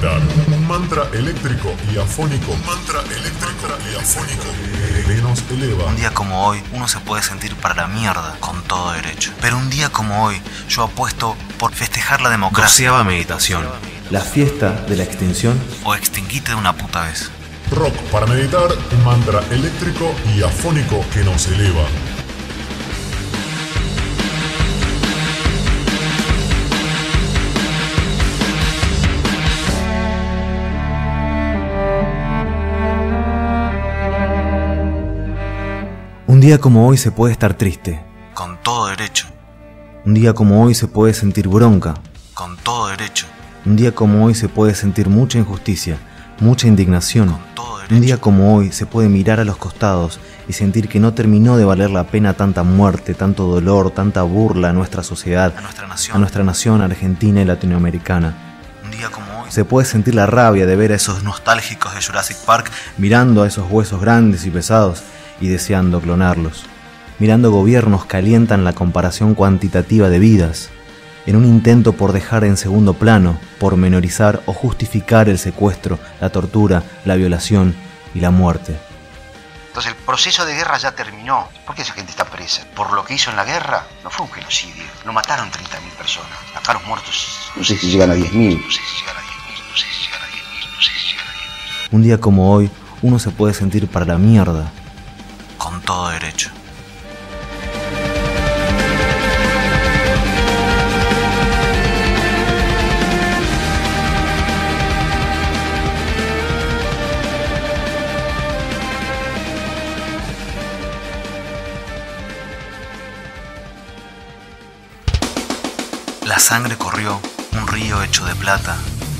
meditar. Un mantra eléctrico y afónico. Un mantra eléctrico y afónico que nos eleva. Un día como hoy, uno se puede sentir para la mierda con todo derecho. Pero un día como hoy, yo apuesto por festejar la democracia. Doceava meditación. La fiesta de la extinción. O extinguite de una puta vez. Rock para meditar, un mantra eléctrico y afónico que nos eleva. Un día como hoy se puede estar triste. Con todo derecho. Un día como hoy se puede sentir bronca. Con todo derecho. Un día como hoy se puede sentir mucha injusticia, mucha indignación. Con todo derecho. Un día como hoy se puede mirar a los costados y sentir que no terminó de valer la pena tanta muerte, tanto dolor, tanta burla a nuestra sociedad, A nuestra nación. a nuestra nación argentina y latinoamericana. Un día como hoy. Se puede sentir la rabia de ver a esos Esos nostálgicos de Jurassic Park. mirando a esos huesos grandes y pesados y deseando clonarlos. Mirando gobiernos que alientan la comparación cuantitativa de vidas, en un intento por dejar en segundo plano, por menorizar o justificar el secuestro, la tortura, la violación y la muerte. Entonces el proceso de guerra ya terminó. ¿Por qué esa gente está presa? Por lo que hizo en la guerra, no fue un genocidio. No mataron 30.000 personas. Acá los muertos, No sé si llegan a 10.000. no sé si llegan a 10.000, no sé si llegan a 10.000, no sé si llegan a 10.000. Un día como hoy, uno se puede sentir para la mierda. Con todo derecho. La sangre corrió, un río hecho de plata.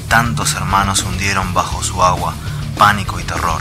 Tantos hermanos hundieron bajo su agua, pánico y terror.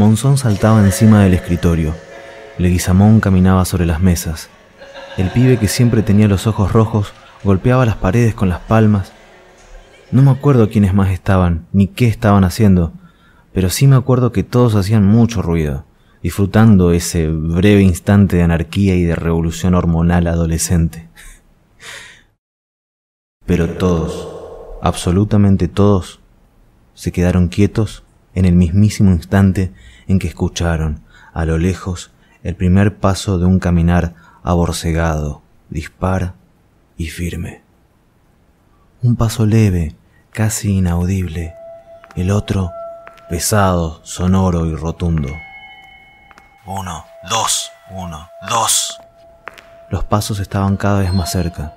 Monzón saltaba encima del escritorio. Leguizamón caminaba sobre las mesas. El pibe que siempre tenía los ojos rojos golpeaba las paredes con las palmas. No me acuerdo quiénes más estaban, ni qué estaban haciendo, pero sí me acuerdo que todos hacían mucho ruido, disfrutando ese breve instante de anarquía y de revolución hormonal adolescente. Pero todos, absolutamente todos, se quedaron quietos en el mismísimo instante en que escucharon, a lo lejos, el primer paso de un caminar aborcegado, dispar y firme. Un paso leve, casi inaudible, el otro pesado, sonoro y rotundo. Uno, dos, uno, dos. Los pasos estaban cada vez más cerca.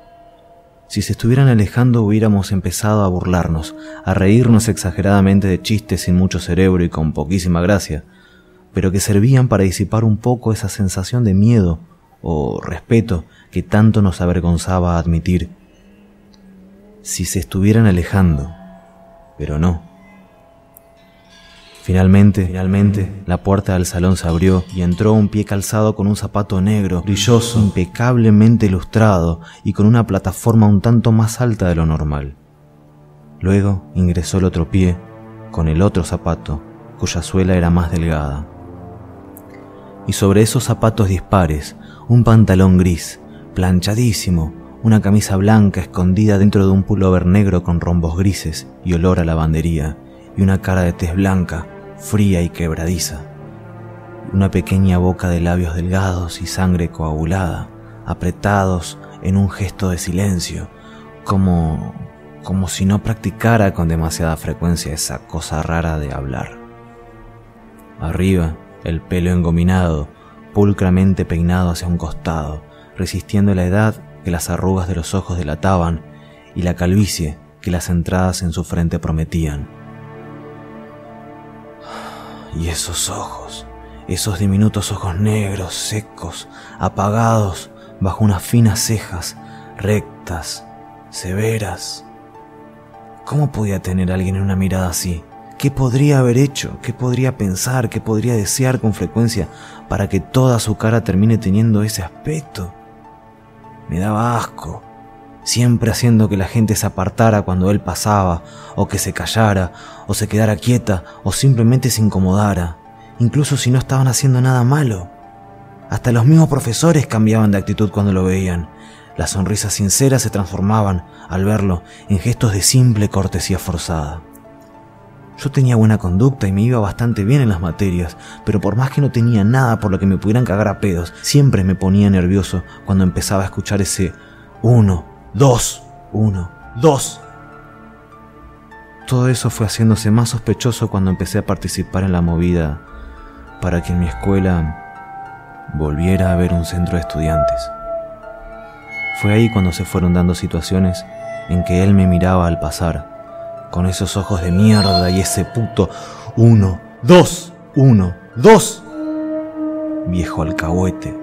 Si se estuvieran alejando hubiéramos empezado a burlarnos, a reírnos exageradamente de chistes sin mucho cerebro y con poquísima gracia, pero que servían para disipar un poco esa sensación de miedo o respeto que tanto nos avergonzaba admitir. Si se estuvieran alejando, pero no. Finalmente, finalmente, la puerta del salón se abrió y entró un pie calzado con un zapato negro, brilloso, impecablemente ilustrado y con una plataforma un tanto más alta de lo normal. Luego ingresó el otro pie, con el otro zapato, cuya suela era más delgada. Y sobre esos zapatos dispares, un pantalón gris, planchadísimo, una camisa blanca escondida dentro de un pullover negro con rombos grises y olor a lavandería, y una cara de tez blanca, fría y quebradiza. Una pequeña boca de labios delgados y sangre coagulada, apretados en un gesto de silencio, como como si no practicara con demasiada frecuencia esa cosa rara de hablar. Arriba, el pelo engominado, pulcramente peinado hacia un costado, resistiendo la edad que las arrugas de los ojos delataban y la calvicie que las entradas en su frente prometían. Y esos ojos, esos diminutos ojos negros, secos, apagados, bajo unas finas cejas, rectas, severas. ¿Cómo podía tener alguien una mirada así? ¿Qué podría haber hecho? ¿Qué podría pensar? ¿Qué podría desear con frecuencia para que toda su cara termine teniendo ese aspecto? Me daba asco, siempre haciendo que la gente se apartara cuando él pasaba, o que se callara, o se quedara quieta, o simplemente se incomodara, incluso si no estaban haciendo nada malo. Hasta los mismos profesores cambiaban de actitud cuando lo veían. Las sonrisas sinceras se transformaban, al verlo, en gestos de simple cortesía forzada. Yo tenía buena conducta y me iba bastante bien en las materias, pero por más que no tenía nada por lo que me pudieran cagar a pedos, siempre me ponía nervioso cuando empezaba a escuchar ese uno, dos, uno, dos. Todo eso fue haciéndose más sospechoso cuando empecé a participar en la movida para que en mi escuela volviera a haber un centro de estudiantes. Fue ahí cuando se fueron dando situaciones en que él me miraba al pasar, con esos ojos de mierda y ese puto uno, dos, uno, dos, viejo alcahuete.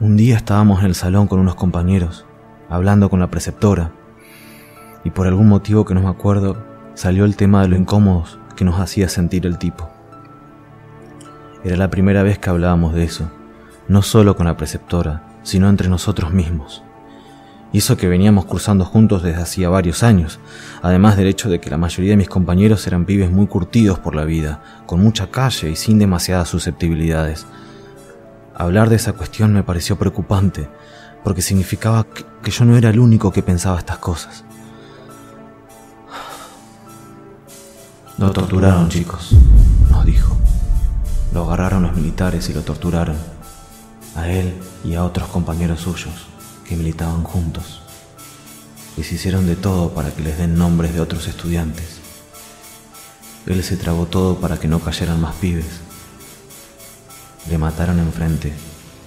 Un día estábamos en el salón con unos compañeros, hablando con la preceptora, y por algún motivo que no me acuerdo, salió el tema de lo incómodos que nos hacía sentir el tipo. Era la primera vez que hablábamos de eso, no solo con la preceptora, sino entre nosotros mismos. Y eso que veníamos cruzando juntos desde hacía varios años, además del hecho de que la mayoría de mis compañeros eran pibes muy curtidos por la vida, con mucha calle y sin demasiadas susceptibilidades. Hablar de esa cuestión me pareció preocupante, porque significaba que, que yo no era el único que pensaba estas cosas. Lo torturaron, chicos, nos dijo. Lo agarraron los militares y lo torturaron. A él y a otros compañeros suyos que militaban juntos. Les hicieron de todo para que les den nombres de otros estudiantes. Él se tragó todo para que no cayeran más pibes. Le mataron enfrente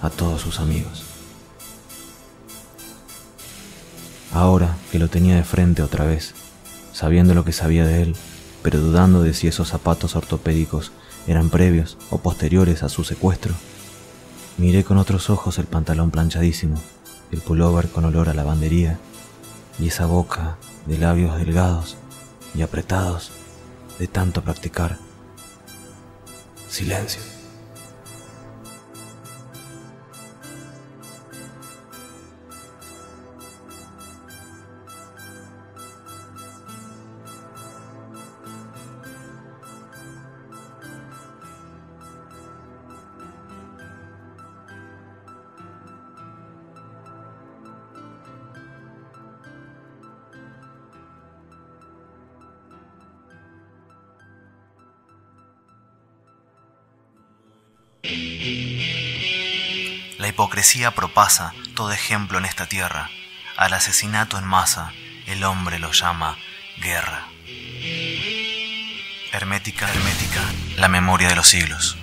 a todos sus amigos. Ahora que lo tenía de frente otra vez, sabiendo lo que sabía de él, pero dudando de si esos zapatos ortopédicos eran previos o posteriores a su secuestro, miré con otros ojos el pantalón planchadísimo, el pullover con olor a lavandería y esa boca de labios delgados y apretados de tanto practicar. Silencio. Hipocresía propasa todo ejemplo en esta tierra. Al asesinato en masa, el hombre lo llama guerra. Hermética, hermética, la memoria de los siglos.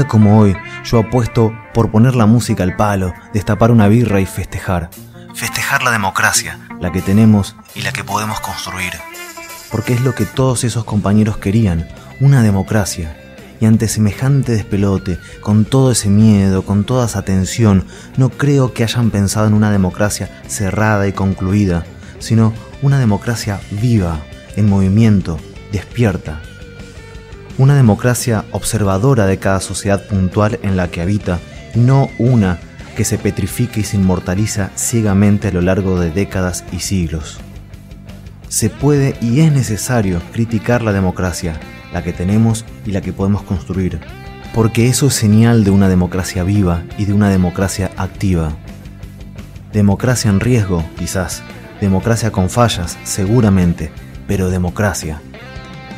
Día como hoy, yo apuesto por poner la música al palo, destapar una birra y festejar. Festejar la democracia, la que tenemos y la que podemos construir. Porque es lo que todos esos compañeros querían, una democracia. Y ante semejante despelote, con todo ese miedo, con toda esa tensión, no creo que hayan pensado en una democracia cerrada y concluida, sino una democracia viva, en movimiento, despierta. Una democracia observadora de cada sociedad puntual en la que habita, no una que se petrifica y se inmortaliza ciegamente a lo largo de décadas y siglos. Se puede y es necesario criticar la democracia, la que tenemos y la que podemos construir, porque eso es señal de una democracia viva y de una democracia activa. Democracia en riesgo, quizás, democracia con fallas, seguramente, pero democracia.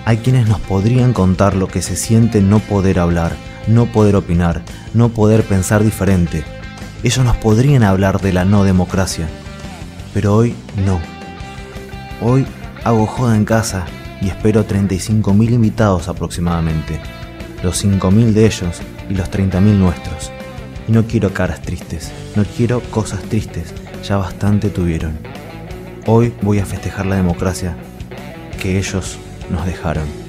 Hay quienes nos podrían contar lo que se siente no poder hablar, no poder opinar, no poder pensar diferente. Ellos nos podrían hablar de la no democracia, pero hoy no. Hoy hago joda en casa y espero 35.000 invitados aproximadamente, los 5.000 de ellos y los 30.000 nuestros. Y no quiero caras tristes, no quiero cosas tristes, ya bastante tuvieron. Hoy voy a festejar la democracia que ellos nos dejaron.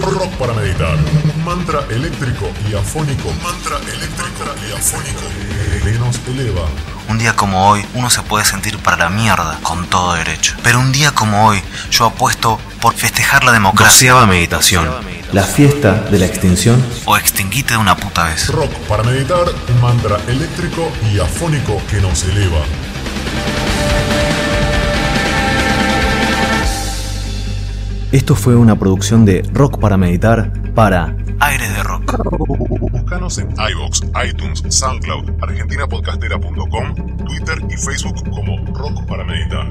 Rock para meditar. Un mantra eléctrico y afónico. Un mantra eléctrico y afónico que nos eleva. Un día como hoy uno se puede sentir para la mierda con todo derecho. Pero un día como hoy yo apuesto por festejar la democracia Doceava meditación. La fiesta de la extinción o extinguite de una puta vez. Rock para meditar. Un mantra eléctrico y afónico que nos eleva. Esto fue una producción de Rock para Meditar para Aires de rock. Búscanos en iVoox, iTunes, SoundCloud, argentinapodcastera.com, Twitter y Facebook como Rock para Meditar.